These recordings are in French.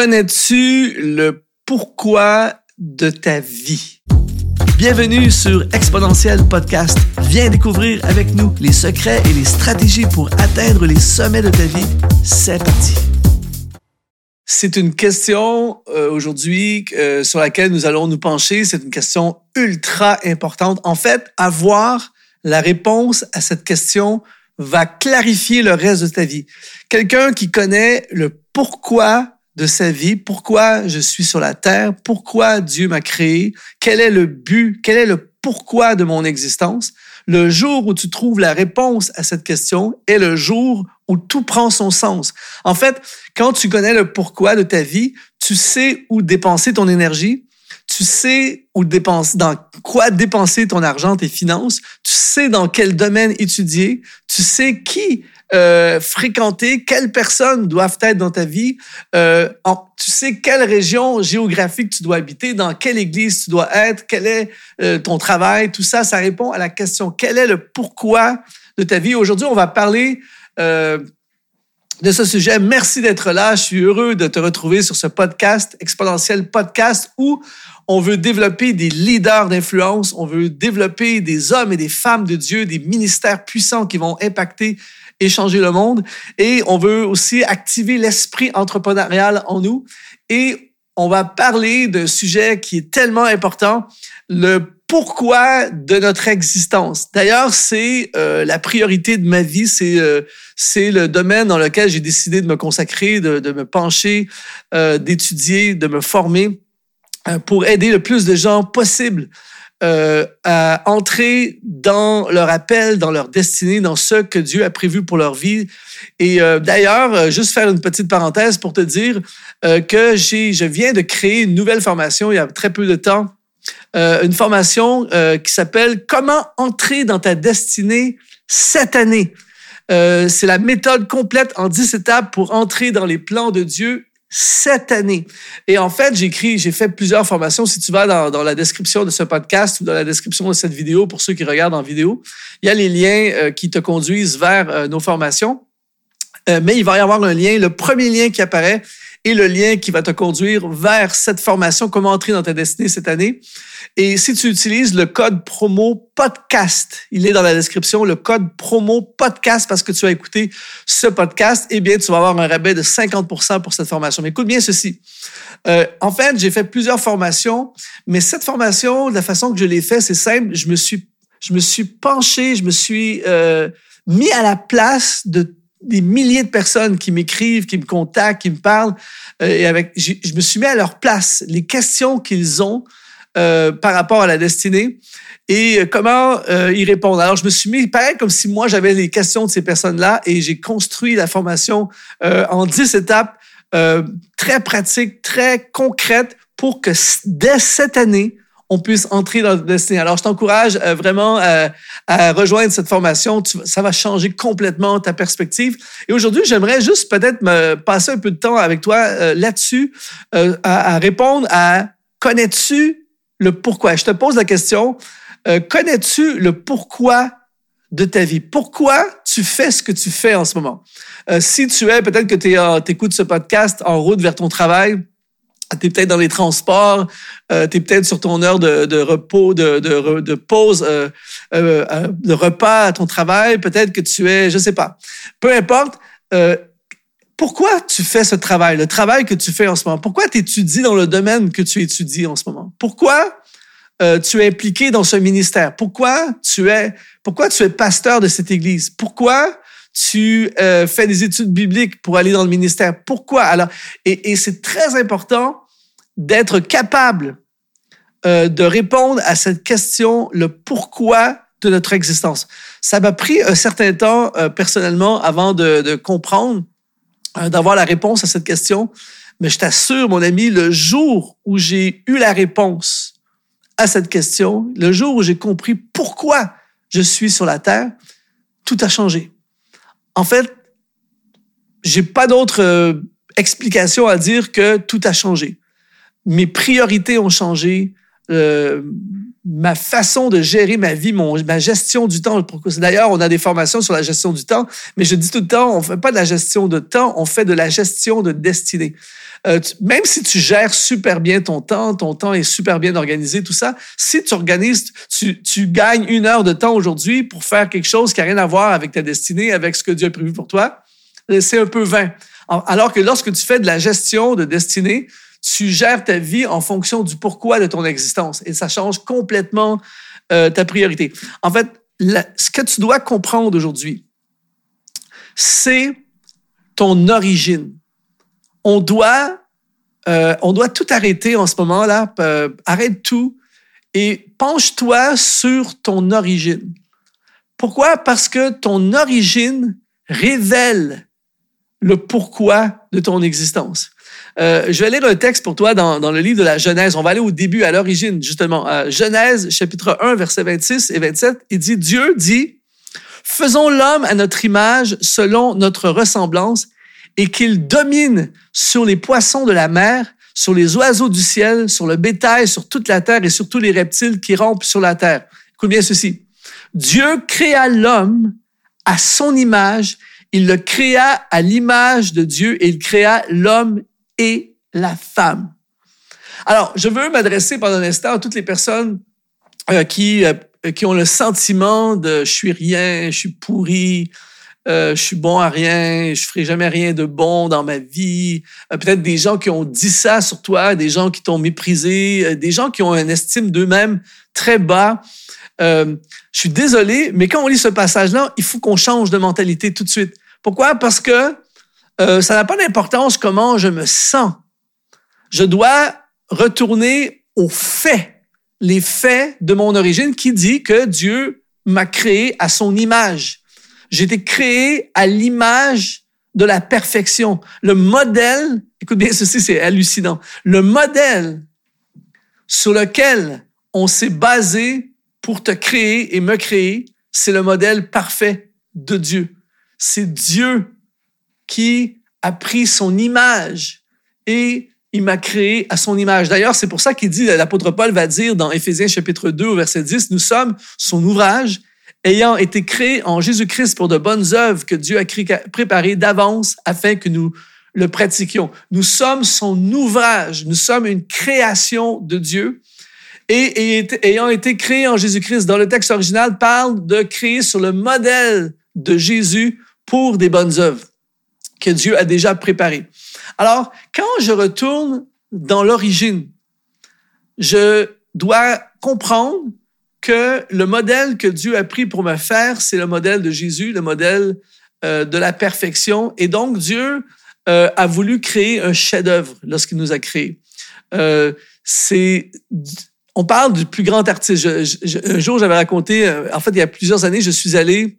Connais-tu le pourquoi de ta vie? Bienvenue sur Exponentiel Podcast. Viens découvrir avec nous les secrets et les stratégies pour atteindre les sommets de ta vie. C'est parti. C'est une question euh, aujourd'hui euh, sur laquelle nous allons nous pencher. C'est une question ultra importante. En fait, avoir la réponse à cette question va clarifier le reste de ta vie. Quelqu'un qui connaît le pourquoi de sa vie, pourquoi je suis sur la terre, pourquoi Dieu m'a créé, quel est le but, quel est le pourquoi de mon existence. Le jour où tu trouves la réponse à cette question est le jour où tout prend son sens. En fait, quand tu connais le pourquoi de ta vie, tu sais où dépenser ton énergie, tu sais où dépenser, dans quoi dépenser ton argent, tes finances, tu sais dans quel domaine étudier, tu sais qui euh, fréquenter, quelles personnes doivent être dans ta vie, euh, tu sais quelle région géographique tu dois habiter, dans quelle église tu dois être, quel est euh, ton travail, tout ça, ça répond à la question quel est le pourquoi de ta vie? Aujourd'hui, on va parler de ce sujet. Merci d'être là. Je suis heureux de te retrouver sur ce podcast, Exponentiel Podcast, où on veut développer des leaders d'influence, on veut développer des hommes et des femmes de Dieu, des ministères puissants qui vont impacter et changer le monde. Et on veut aussi activer l'esprit entrepreneurial en nous. Et on va parler d'un sujet qui est tellement important, le pourquoi de notre existence. D'ailleurs, c'est euh, la priorité de ma vie, c'est euh, c'est le domaine dans lequel j'ai décidé de me consacrer, de, de me pencher, euh, d'étudier, de me former pour aider le plus de gens possible euh, à entrer dans leur appel, dans leur destinée, dans ce que Dieu a prévu pour leur vie. Et euh, d'ailleurs, euh, juste faire une petite parenthèse pour te dire que j'ai, je viens de créer une nouvelle formation il y a très peu de temps, une formation qui s'appelle Comment entrer dans ta destinée cette année. c'est la méthode complète en 10 étapes pour entrer dans les plans de Dieu cette année. Et en fait, j'ai écrit, j'ai fait plusieurs formations. Si tu vas dans, dans, la description de ce podcast ou dans la description de cette vidéo, pour ceux qui regardent en vidéo, il y a les liens euh, qui te conduisent vers euh, nos formations. Euh, mais il va y avoir un lien. Le premier lien qui apparaît, et le lien qui va te conduire vers cette formation, comment entrer dans ta destinée cette année. Et si tu utilises le code promo podcast, il est dans la description, le code promo podcast parce que tu as écouté ce podcast, eh bien, tu vas avoir un rabais de 50% pour cette formation. Mais écoute bien ceci. Euh, en fait, j'ai fait plusieurs formations, mais cette formation, la façon que je l'ai fait, c'est simple. Je me suis, je me suis penché, je me suis euh, mis à la place de des milliers de personnes qui m'écrivent, qui me contactent, qui me parlent, euh, et avec, je, me suis mis à leur place, les questions qu'ils ont euh, par rapport à la destinée et euh, comment euh, y répondre. Alors, je me suis mis, pareil, comme si moi, j'avais les questions de ces personnes-là et j'ai construit la formation euh, en dix étapes très pratiques, très concrètes pour que dès cette année, on puisse entrer dans le destin. Alors, je t'encourage euh, vraiment euh, à, rejoindre cette formation. ça va changer complètement ta perspective. Et aujourd'hui, j'aimerais juste peut-être me passer un peu de temps avec toi euh, là-dessus, à, répondre à connais-tu le pourquoi? Je te pose la question, connais-tu le pourquoi de ta vie? Pourquoi tu fais ce que tu fais en ce moment? si tu es, peut-être que tu écoutes ce podcast en route vers ton travail, tu es peut-être dans les transports, euh, tu es peut-être sur ton heure de, repos, de, de, de pause, euh, euh, euh, de repas à ton travail, peut-être que tu es, je sais pas. Peu importe, euh, pourquoi tu fais ce travail, le travail que tu fais en ce moment? Pourquoi tu étudies dans le domaine que tu étudies en ce moment? Pourquoi tu es impliqué dans ce ministère? Pourquoi tu es, pourquoi tu es pasteur de cette église? Pourquoi tu euh, fais des études bibliques pour aller dans le ministère. Pourquoi? Alors, et, et c'est très important d'être capable euh, de répondre à cette question, le pourquoi de notre existence. Ça m'a pris un certain temps euh, personnellement avant de, de comprendre, euh, d'avoir la réponse à cette question. Mais je t'assure, mon ami, le jour où j'ai eu la réponse à cette question, le jour où j'ai compris pourquoi je suis sur la terre, tout a changé. En fait, j'ai pas d'autre euh, explication à dire que tout a changé. Mes priorités ont changé. Euh, ma façon de gérer ma vie, mon, ma gestion du temps. D'ailleurs, on a des formations sur la gestion du temps, mais je dis tout le temps, on fait pas de la gestion de temps, on fait de la gestion de destinée. Euh, même si tu gères super bien ton temps, ton temps est super bien organisé, tout ça, si tu organises, tu, gagnes une heure de temps aujourd'hui pour faire quelque chose qui n'a rien à voir avec ta destinée, avec ce que Dieu a prévu pour toi, euh, c'est un peu vain. Alors que lorsque tu fais de la gestion de destinée, tu gères ta vie en fonction du pourquoi de ton existence et ça change complètement euh, ta priorité. En fait, ce que tu dois comprendre aujourd'hui, c'est ton origine. On doit, euh, on doit tout arrêter en ce moment-là. Euh, arrête tout et penche-toi sur ton origine. Pourquoi? Parce que ton origine révèle le pourquoi de ton existence. Euh, je vais lire un texte pour toi dans, dans, le livre de la Genèse. On va aller au début, à l'origine, justement. Genèse, chapitre 1, versets 26 et 27. Il dit, Dieu dit, faisons l'homme à notre image, selon notre ressemblance, et qu'il domine sur les poissons de la mer, sur les oiseaux du ciel, sur le bétail, sur toute la terre et sur tous les reptiles qui rampent sur la terre. Écoute bien ceci. Dieu créa l'homme à son image. Il le créa à l'image de Dieu et il créa l'homme et la femme. Alors, je veux m'adresser pendant un instant à toutes les personnes euh, qui, euh, qui ont le sentiment de je suis rien, je suis pourri, euh, je suis bon à rien, je ferai jamais rien de bon dans ma vie. Peut-être des gens qui ont dit ça sur toi, des gens qui t'ont méprisé, des gens qui ont une estime d'eux-mêmes très bas. je suis désolé, mais quand on lit ce passage-là, il faut qu'on change de mentalité tout de suite. Pourquoi? Parce que euh, ça n'a pas d'importance comment je me sens. Je dois retourner aux faits, les faits de mon origine qui dit que Dieu m'a créé à son image. J'ai été créé à l'image de la perfection. Le modèle, écoute bien ceci, c'est hallucinant. Le modèle sur lequel on s'est basé pour te créer et me créer, c'est le modèle parfait de Dieu. C'est Dieu qui a pris son image et il m'a créé à son image. D'ailleurs, c'est pour ça qu'il dit, l'apôtre Paul va dire dans Éphésiens chapitre 2 au verset 10, nous sommes son ouvrage ayant été créé en Jésus-Christ pour de bonnes œuvres que Dieu a préparées d'avance afin que nous le pratiquions. Nous sommes son ouvrage, nous sommes une création de Dieu. Et, ayant été créé en Jésus-Christ, dans le texte original, parle de créer sur le modèle de Jésus pour des bonnes œuvres que Dieu a déjà préparé. Alors, quand je retourne dans l'origine, je dois comprendre que le modèle que Dieu a pris pour me faire, c'est le modèle de Jésus, le modèle euh, de la perfection. Et donc, Dieu euh, a voulu créer un chef-d'œuvre lorsqu'il nous a créés. Euh, c'est on parle du plus grand artiste. un jour, j'avais raconté, en fait, il y a plusieurs années, je suis allé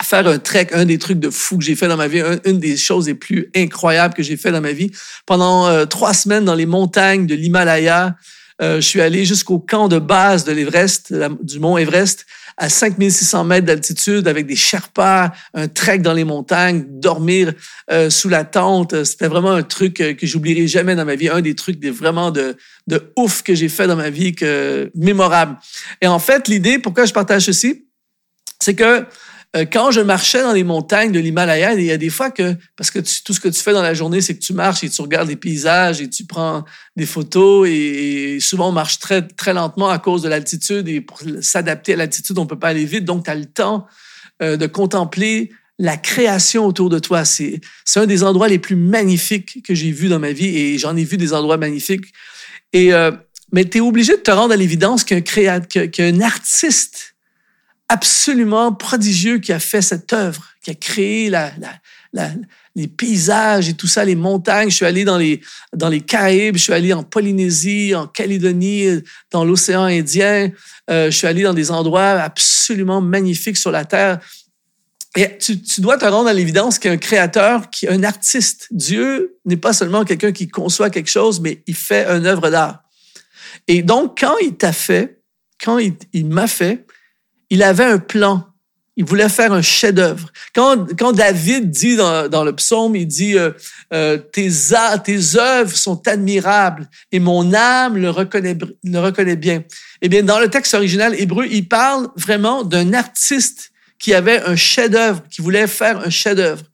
faire un trek, un des trucs de fou que j'ai fait dans ma vie, une des choses les plus incroyables que j'ai fait dans ma vie. Pendant trois semaines dans les montagnes de l'Himalaya, euh, je suis allé jusqu'au camp de base de l'Everest, du mont Everest, à 5600 mètres d'altitude avec des Sherpas, un trek dans les montagnes, dormir euh, sous la tente. C'était vraiment un truc que, que j'oublierai jamais dans ma vie, un des trucs vraiment de, de ouf que j'ai fait dans ma vie, que, mémorable. Et en fait, l'idée, pourquoi je partage ceci, c'est que euh, quand je marchais dans les montagnes de l'Himalaya, il y a des fois que, parce que tout ce que tu fais dans la journée, c'est que tu marches et tu regardes les paysages et tu prends des photos et, souvent on marche très, très lentement à cause de l'altitude et pour s'adapter à l'altitude, on peut pas aller vite. Donc, tu as le temps euh, de contempler la création autour de toi. C'est, un des endroits les plus magnifiques que j'ai vus dans ma vie et j'en ai vu des endroits magnifiques. Et, euh, mais tu es obligé de te rendre à l'évidence qu'un créateur, qu'un artiste absolument prodigieux qui a fait cette œuvre, qui a créé les paysages et tout ça, les montagnes. Je suis allé dans les, Caraïbes, je suis allé en Polynésie, en Calédonie, dans l'océan Indien. Euh, je suis allé dans des endroits absolument magnifiques sur la Terre. Et tu, dois te rendre à l'évidence qu'un créateur, qui un artiste, Dieu n'est pas seulement quelqu'un qui conçoit quelque chose, mais il fait une œuvre d'art. Et donc, quand il t'a fait, quand il m'a fait, il avait un plan. Il voulait faire un chef-d'œuvre. Quand, David dit dans, dans, le psaume, il dit euh, euh, tes, tes œuvres sont admirables et mon âme le reconnaît, le reconnaît bien. Eh bien, dans le texte original hébreu, il parle vraiment d'un artiste qui avait un chef-d'œuvre, qui voulait faire un chef-d'œuvre.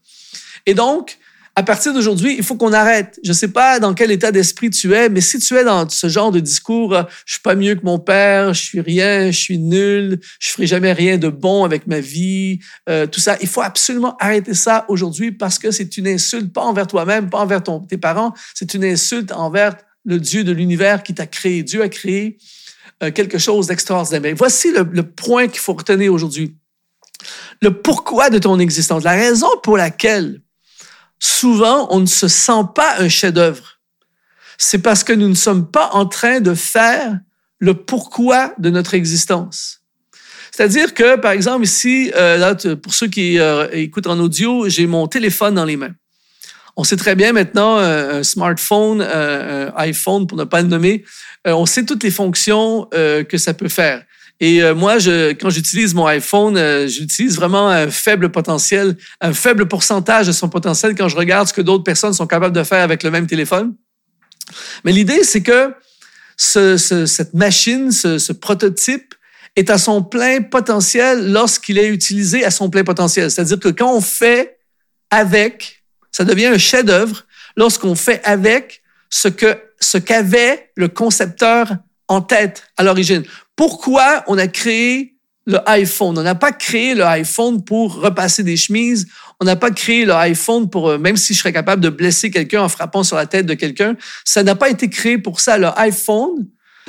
Et donc, à partir d'aujourd'hui, il faut qu'on arrête. Je ne sais pas dans quel état d'esprit tu es, mais si tu es dans ce genre de discours, euh, je suis pas mieux que mon père, je suis rien, je suis nul, je ferai jamais rien de bon avec ma vie, euh, tout ça, il faut absolument arrêter ça aujourd'hui parce que c'est une insulte, pas envers toi-même, pas envers ton, tes parents, c'est une insulte envers le Dieu de l'univers qui t'a créé. Dieu a créé euh, quelque chose d'extraordinaire. Voici le, le point qu'il faut retenir aujourd'hui. Le pourquoi de ton existence, la raison pour laquelle souvent on ne se sent pas un chef-d'œuvre. C'est parce que nous ne sommes pas en train de faire le pourquoi de notre existence. C'est-à-dire que, par exemple, ici, euh, là, pour ceux qui euh, écoutent en audio, j'ai mon téléphone dans les mains. On sait très bien maintenant, euh, un smartphone, un iPhone, pour ne pas le nommer, on sait toutes les fonctions que ça peut faire. Et euh, moi, je, quand j'utilise mon iPhone, euh, j'utilise vraiment un faible potentiel, un faible pourcentage de son potentiel quand je regarde ce que d'autres personnes sont capables de faire avec le même téléphone. Mais l'idée, c'est que ce, ce, cette machine, ce, ce prototype, est à son plein potentiel lorsqu'il est utilisé à son plein potentiel. C'est-à-dire que quand on fait avec, ça devient un chef-d'œuvre lorsqu'on fait avec ce que ce qu'avait le concepteur en tête à l'origine pourquoi on a créé le iPhone? On n'a pas créé le iPhone pour repasser des chemises. On n'a pas créé le iPhone pour, euh, même si je serais capable de blesser quelqu'un en frappant sur la tête de quelqu'un, ça n'a pas été créé pour ça. Le iPhone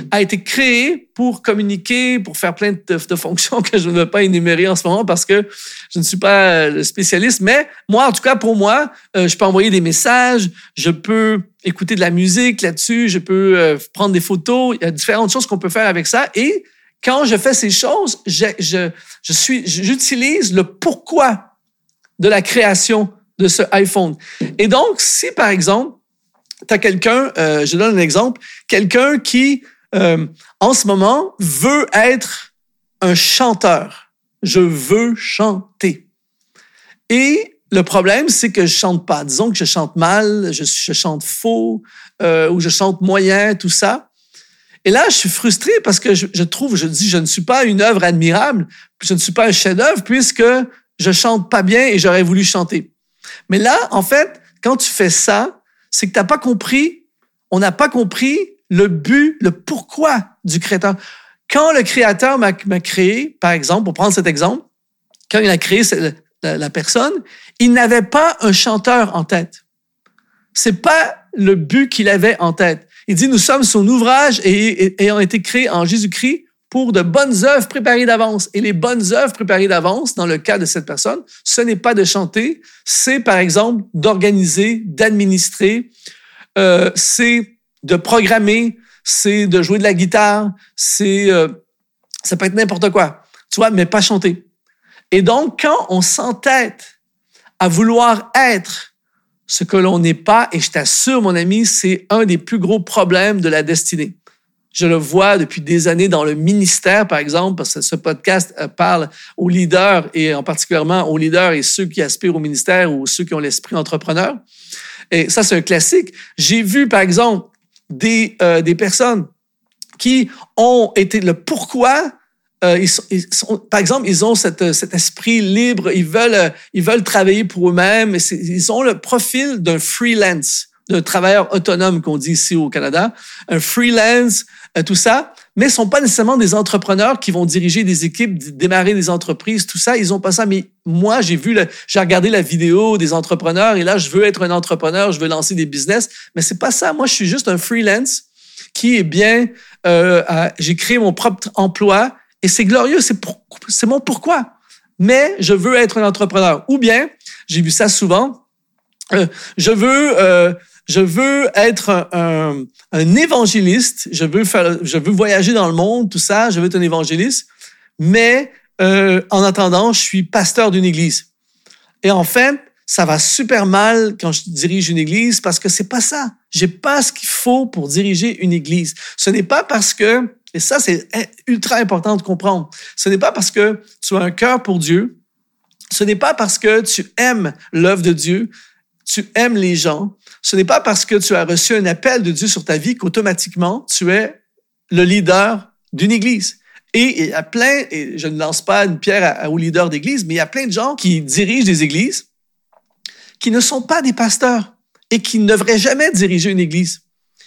a été créé pour communiquer, pour faire plein de, fonctions que je ne veux pas énumérer en ce moment parce que je ne suis pas euh, spécialiste. Mais moi, en tout cas, pour moi, euh, je peux envoyer des messages, je peux écouter de la musique là-dessus, je peux euh, prendre des photos. Il y a différentes choses qu'on peut faire avec ça. Et quand je fais ces choses, je, je, je suis, j'utilise le pourquoi de la création de ce iPhone. Et donc, si par exemple, tu as quelqu'un, euh, je donne un exemple, quelqu'un qui, euh, en ce moment, veut être un chanteur. Je veux chanter. Et le problème, c'est que je chante pas. Disons que je chante mal, je, chante faux, euh, ou je chante moyen, tout ça. Et là, je suis frustré parce que je, je, trouve, je dis, je ne suis pas une œuvre admirable, je ne suis pas un chef-d'œuvre puisque je chante pas bien et j'aurais voulu chanter. Mais là, en fait, quand tu fais ça, c'est que tu n'as pas compris, on n'a pas compris le but, le pourquoi du créateur. Quand le créateur m'a créé, par exemple, pour prendre cet exemple, quand il a créé la, personne, il n'avait pas un chanteur en tête. C'est pas le but qu'il avait en tête. Il dit, nous sommes son ouvrage et, ayant été créés en Jésus-Christ pour de bonnes œuvres préparées d'avance. Et les bonnes œuvres préparées d'avance, dans le cas de cette personne, ce n'est pas de chanter, c'est par exemple d'organiser, d'administrer, euh, c'est de programmer, c'est de jouer de la guitare, c'est euh, ça peut être n'importe quoi, tu vois, mais pas chanter. Et donc, quand on s'entête à vouloir être ce que l'on n'est pas, et je t'assure, mon ami, c'est un des plus gros problèmes de la destinée. Je le vois depuis des années dans le ministère, par exemple, parce que ce podcast euh, parle aux leaders et en particulièrement aux leaders et ceux qui aspirent au ministère ou ceux qui ont l'esprit entrepreneur. Et ça, c'est un classique. J'ai vu, par exemple, des, euh, des personnes qui ont été le pourquoi euh, ils, sont, par exemple, ils ont cette, cet esprit libre, ils veulent, euh, ils veulent travailler pour eux-mêmes, ils ont le profil d'un freelance, d'un travailleur autonome qu'on dit ici au Canada, un freelance, euh, tout ça, mais ils sont pas nécessairement des entrepreneurs qui vont diriger des équipes, démarrer des entreprises, tout ça, ils ont pas ça. Mais moi, j'ai vu, j'ai regardé la vidéo des entrepreneurs et là, je veux être un entrepreneur, je veux lancer des business, mais c'est pas ça. Moi, je suis juste un freelance qui est bien, euh, j'ai créé mon propre emploi et c'est glorieux, c'est, c'est mon pourquoi. Mais je veux être un entrepreneur. Ou bien, j'ai vu ça souvent, euh, je veux... Euh, je veux être un, évangéliste, je veux faire, je veux voyager dans le monde, tout ça, je veux être un évangéliste, mais euh, en attendant, je suis pasteur d'une église. Et en fait, ça va super mal quand je dirige une église parce que c'est pas ça. J'ai pas ce qu'il faut pour diriger une église. Ce n'est pas parce que et ça, c'est ultra important de comprendre. Ce n'est pas parce que tu as un cœur pour Dieu, ce n'est pas parce que tu aimes l'œuvre de Dieu, tu aimes les gens, ce n'est pas parce que tu as reçu un appel de Dieu sur ta vie qu'automatiquement tu es le leader d'une église. Et il y a plein, et je ne lance pas une pierre aux leaders d'église, mais il y a plein de gens qui dirigent des églises qui ne sont pas des pasteurs et qui ne devraient jamais diriger une église.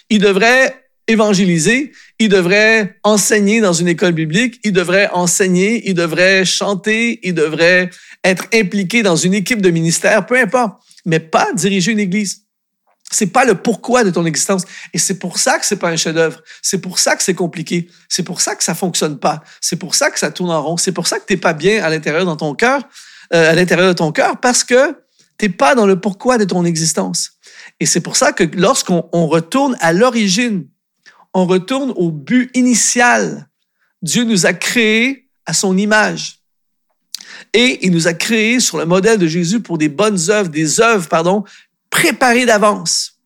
Ils devraient évangéliser, ils devraient enseigner dans une école biblique, ils devraient enseigner, ils devraient chanter, ils devraient être impliqués dans une équipe de ministère, peu importe, mais pas diriger une église. C'est pas le pourquoi de ton existence. Et c'est pour ça que c'est pas un chef-d'œuvre. C'est pour ça que c'est compliqué. C'est pour ça que ça fonctionne pas. C'est pour ça que ça tourne en rond. C'est pour ça que t'es pas bien à l'intérieur dans ton cœur, euh, à l'intérieur de ton cœur, parce que t'es pas dans le pourquoi de ton existence. Et c'est pour ça que lorsqu'on retourne à l'origine, on retourne au but initial. Dieu nous a créés à son image. Et il nous a créés sur le modèle de Jésus pour des bonnes œuvres, des œuvres, pardon, préparées d'avance.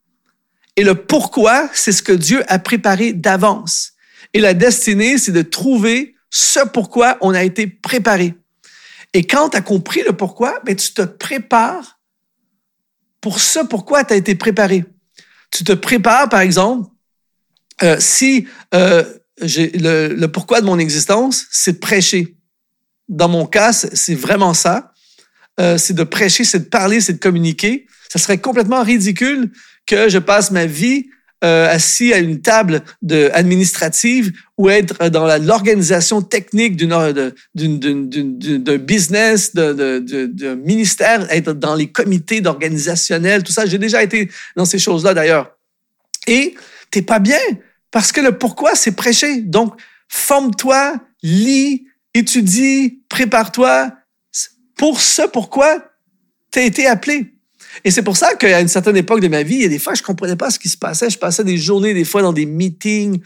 Et le pourquoi, c'est ce que Dieu a préparé d'avance. Et la destinée, c'est de trouver ce pourquoi on a été préparé. Et quand tu as compris le pourquoi, ben, tu te prépares pour ce pourquoi tu as été préparé. Tu te prépares, par exemple, euh, si euh, le, le, pourquoi de mon existence, c'est de prêcher. Dans mon cas, c'est vraiment ça. Euh, c'est de prêcher, c'est de parler, c'est de communiquer. Ça serait complètement ridicule que je passe ma vie euh, assis à une table de, administrative ou être dans l'organisation technique d'une d'un business, d'un ministère, être dans les comités d'organisationnel, tout ça. J'ai déjà été dans ces choses-là d'ailleurs. Et t'es pas bien parce que le pourquoi, c'est prêcher. Donc, forme-toi, lis, étudie, prépare-toi pour ce pourquoi tu été appelé. Et c'est pour ça qu'à une certaine époque de ma vie, il y a des fois, je comprenais pas ce qui se passait. Je passais des journées, des fois, dans des meetings,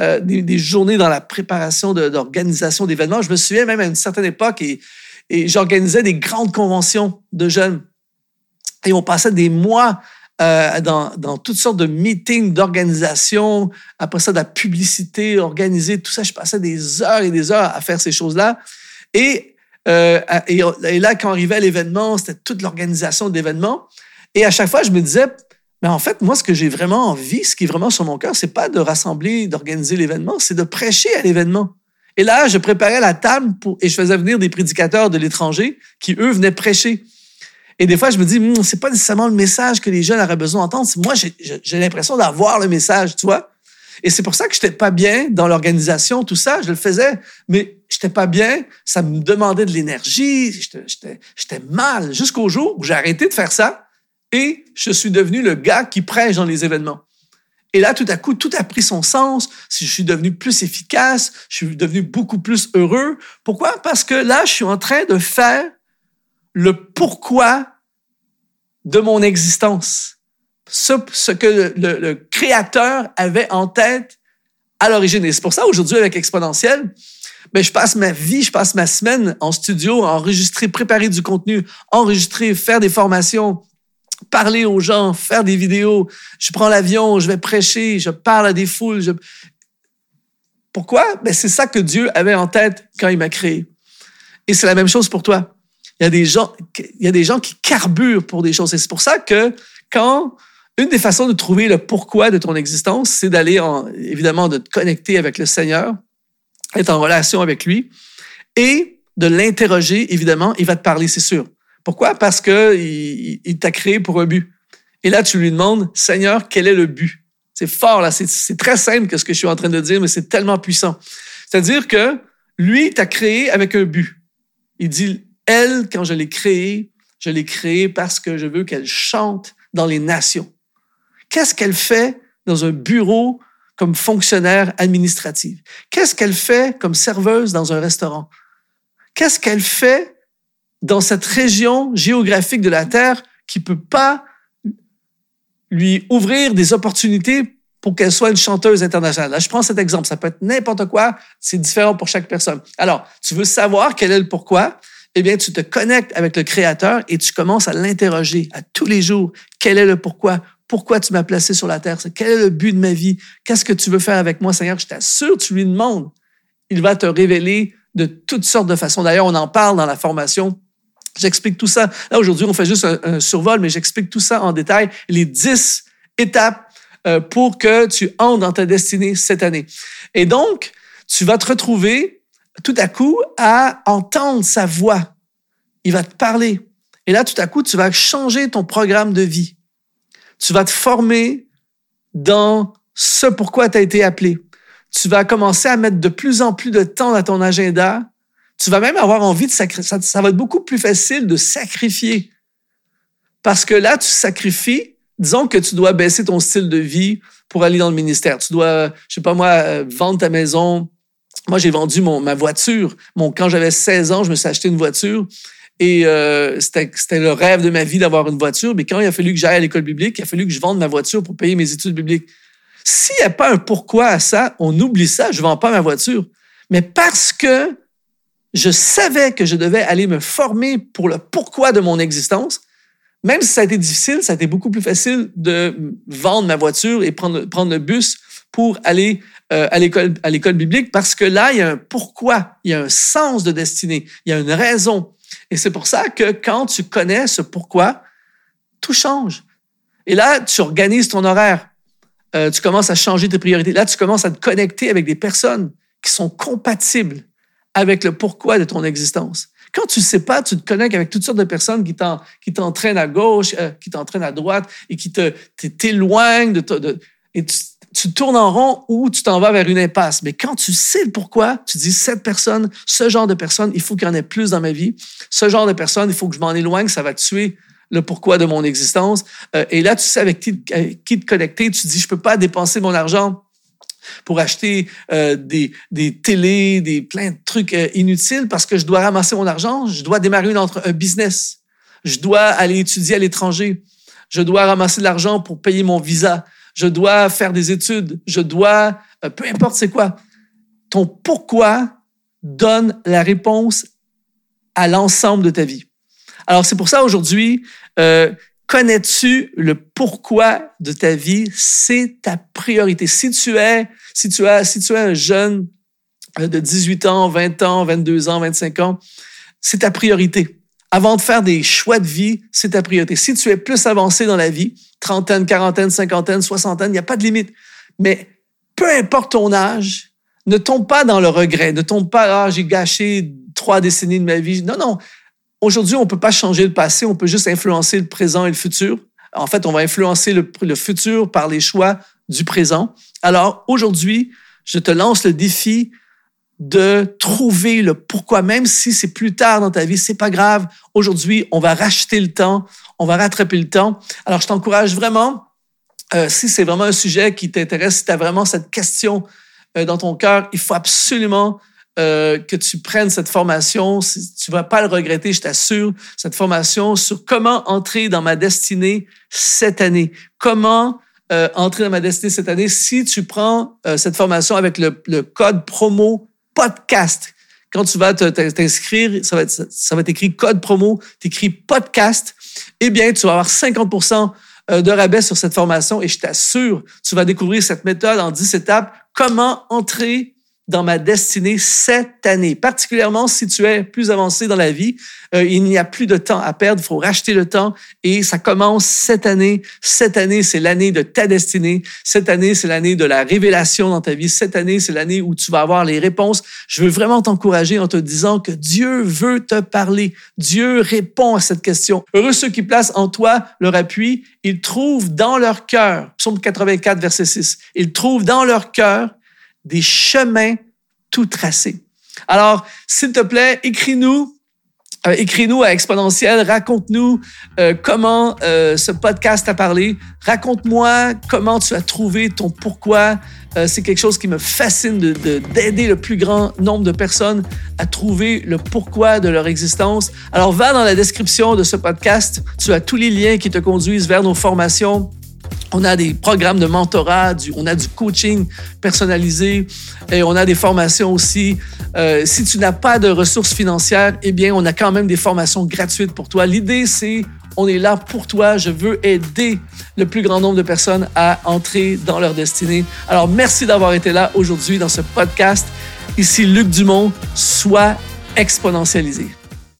euh, des, journées dans la préparation d'organisation d'événements. Je me souviens même à une certaine époque et j'organisais des grandes conventions de jeunes. Et on passait des mois euh, dans, toutes sortes de meetings d'organisation, après ça, de la publicité organisée, tout ça. Je passais des heures et des heures à faire ces choses-là. Et, euh, là, quand arrivait l'événement, c'était toute l'organisation de. Et à chaque fois, je me disais, mais en fait, moi, ce que j'ai vraiment envie, ce qui est vraiment sur mon cœur, c'est pas de rassembler, d'organiser l'événement, c'est de prêcher à l'événement. Et là, je préparais la table et je faisais venir des prédicateurs de l'étranger qui, eux, venaient prêcher. Et des fois, je me dis, hm, c'est pas nécessairement le message que les jeunes auraient besoin d'entendre. Moi, j'ai l'impression d'avoir le message, tu vois. Et c'est pour ça que j'étais pas bien dans l'organisation, tout ça. Je le faisais, mais j'étais pas bien. Ça me demandait de l'énergie. J'étais mal jusqu'au jour où j'ai arrêté de faire ça et je suis devenu le gars qui prêche dans les événements. Et là, tout à coup, tout a pris son sens. Je suis devenu plus efficace. Je suis devenu beaucoup plus heureux. Pourquoi? Parce que là, je suis en train de faire le pourquoi de mon existence. Ce, que le, créateur avait en tête à l'origine. Et c'est pour ça, aujourd'hui, avec Exponentiel, ben, je passe ma vie, je passe ma semaine en studio, à enregistrer, préparer du contenu, enregistrer, faire des formations, parler aux gens, faire des vidéos. Je prends l'avion, je vais prêcher, je parle à des foules. Pourquoi? Ben, c'est ça que Dieu avait en tête quand il m'a créé. Et c'est la même chose pour toi. Il y a des gens, il y a des gens qui carburent pour des choses. Et c'est pour ça que quand une des façons de trouver le pourquoi de ton existence, c'est d'aller en, évidemment, de te connecter avec le Seigneur, être en relation avec lui et de l'interroger, évidemment, il va te parler, c'est sûr. Pourquoi? Parce que il, t'a créé pour un but. Et là, tu lui demandes, Seigneur, quel est le but? C'est fort, là. C'est très simple que ce que je suis en train de dire, mais c'est tellement puissant. C'est-à-dire que lui t'a créé avec un but. Il dit, elle, quand je l'ai créée, je l'ai créée parce que je veux qu'elle chante dans les nations. Qu'est-ce qu'elle fait dans un bureau comme fonctionnaire administrative? Qu'est-ce qu'elle fait comme serveuse dans un restaurant? Qu'est-ce qu'elle fait dans cette région géographique de la Terre qui peut pas lui ouvrir des opportunités pour qu'elle soit une chanteuse internationale? Je prends cet exemple. Ça peut être n'importe quoi. C'est différent pour chaque personne. Alors, tu veux savoir quel est le pourquoi? Eh bien, tu te connectes avec le Créateur et tu commences à l'interroger à tous les jours. Quel est le pourquoi? Pourquoi tu m'as placé sur la terre? Quel est le but de ma vie? Qu'est-ce que tu veux faire avec moi, Seigneur? Je t'assure, tu lui demandes. Il va te révéler de toutes sortes de façons. D'ailleurs, on en parle dans la formation. J'explique tout ça. Là, aujourd'hui, on fait juste un, survol, mais j'explique tout ça en détail. Les dix étapes euh, pour que tu entres dans ta destinée cette année. Et donc, tu vas te retrouver tout à coup à entendre sa voix. Il va te parler. Et là, tout à coup, tu vas changer ton programme de vie. Tu vas te former dans ce pourquoi tu as été appelé. Tu vas commencer à mettre de plus en plus de temps dans ton agenda. Tu vas même avoir envie de sacrifier. Ça, va être beaucoup plus facile de sacrifier. Parce que là, tu sacrifies. Disons que tu dois baisser ton style de vie pour aller dans le ministère. Tu dois, je sais pas moi, euh, vendre ta maison. Moi, j'ai vendu mon, ma voiture. Quand j'avais 16 ans, je me suis acheté une voiture. Et euh, c'était le rêve de ma vie d'avoir une voiture. Mais quand il a fallu que j'aille à l'école biblique, il a fallu que je vende ma voiture pour payer mes études bibliques. S'il n'y a pas un pourquoi à ça, on oublie ça, je ne vends pas ma voiture. Mais parce que je savais que je devais aller me former pour le pourquoi de mon existence, même si ça a été difficile, ça a été beaucoup plus facile de vendre ma voiture et prendre le bus pour aller euh, à l'école à l'école biblique parce que là il y a un pourquoi, il y a un sens de destinée, il y a une raison. Et c'est pour ça que quand tu connais ce pourquoi, tout change. Et là, tu organises ton horaire. Euh, tu commences à changer tes priorités. Là, tu commences à te connecter avec des personnes qui sont compatibles avec le pourquoi de ton existence. Quand tu ne sais pas, tu te connectes avec toutes sortes de personnes qui t'entraînent à gauche, euh, qui t'entraînent à droite et qui t'éloignent de, de, tu tournes en rond ou tu t'en vas vers une impasse. Mais quand tu sais le pourquoi, tu dis cette personne, ce genre de personne, il faut qu'il y en ait plus dans ma vie. Ce genre de personne, il faut que je m'en éloigne, ça va tuer le pourquoi de mon existence. Euh, et là, tu sais avec qui, te connecter. Tu dis, je peux pas dépenser mon argent pour acheter euh, des, des des plein de trucs euh, inutiles parce que je dois ramasser mon argent. Je dois démarrer une un business. Je dois aller étudier à l'étranger. Je dois ramasser de l'argent pour payer mon visa je dois faire des études, je dois, euh, peu importe c'est quoi. Ton pourquoi donne la réponse à l'ensemble de ta vie. Alors c'est pour ça aujourd'hui, euh, connais-tu le pourquoi de ta vie? C'est ta priorité. Si tu es, si tu as, si tu es un jeune euh, de 18 ans, 20 ans, 22 ans, 25 ans, c'est ta priorité avant de faire des choix de vie, c'est ta priorité. Si tu es plus avancé dans la vie, trentaine, quarantaine, cinquantaine, soixantaine, il n'y a pas de limite. Mais peu importe ton âge, ne tombe pas dans le regret, ne tombe pas, ah, j'ai gâché trois décennies de ma vie. Non, non. Aujourd'hui, on ne peut pas changer le passé, on peut juste influencer le présent et le futur. En fait, on va influencer le, le futur par les choix du présent. Alors, aujourd'hui, je te lance le défi de trouver le pourquoi, même si c'est plus tard dans ta vie, c'est pas grave. Aujourd'hui, on va racheter le temps, on va rattraper le temps. Alors, je t'encourage vraiment, euh, si c'est vraiment un sujet qui t'intéresse, si tu as vraiment cette question euh, dans ton cœur, il faut absolument euh, que tu prennes cette formation. Tu vas pas le regretter, je t'assure. Cette formation sur comment entrer dans ma destinée cette année. Comment entrer dans ma destinée cette année si tu prends cette formation avec le, le code promo podcast. Quand tu vas t'inscrire, ça va, être, ça écrit code promo, tu écris podcast, eh bien, tu vas avoir 50% euh, de rabais sur cette formation et je t'assure, tu vas découvrir cette méthode en 10 étapes, comment entrer dans ma destinée cette année. Particulièrement si tu es plus avancé dans la vie, euh, il n'y a plus de temps à perdre, il faut racheter le temps et ça commence cette année. Cette année, c'est l'année de ta destinée. Cette année, c'est l'année de la révélation dans ta vie. Cette année, c'est l'année où tu vas avoir les réponses. Je veux vraiment t'encourager en te disant que Dieu veut te parler. Dieu répond à cette question. Heureux ceux qui placent en toi leur appui. Ils trouvent dans leur cœur, psaume 84, verset 6, ils trouvent dans leur cœur des chemins tout tracés. Alors, s'il te plaît, écris-nous euh, écris-nous à Exponentiel, raconte-nous euh, comment euh, ce podcast a parlé, raconte-moi comment tu as trouvé ton pourquoi. c'est quelque chose qui me fascine d'aider de, d'aider le plus grand nombre de personnes à trouver le pourquoi de leur existence. Alors va dans la description de ce podcast, tu as tous les liens qui te conduisent vers nos formations on a des programmes de mentorat, on a du coaching personnalisé et on a des formations aussi. Euh, si tu n'as pas de ressources financières, eh bien, on a quand même des formations gratuites pour toi. L'idée, c'est on est là pour toi. Je veux aider le plus grand nombre de personnes à entrer dans leur destinée. Alors, merci d'avoir été là aujourd'hui dans ce podcast. Ici Luc Dumont. Sois exponentialisé.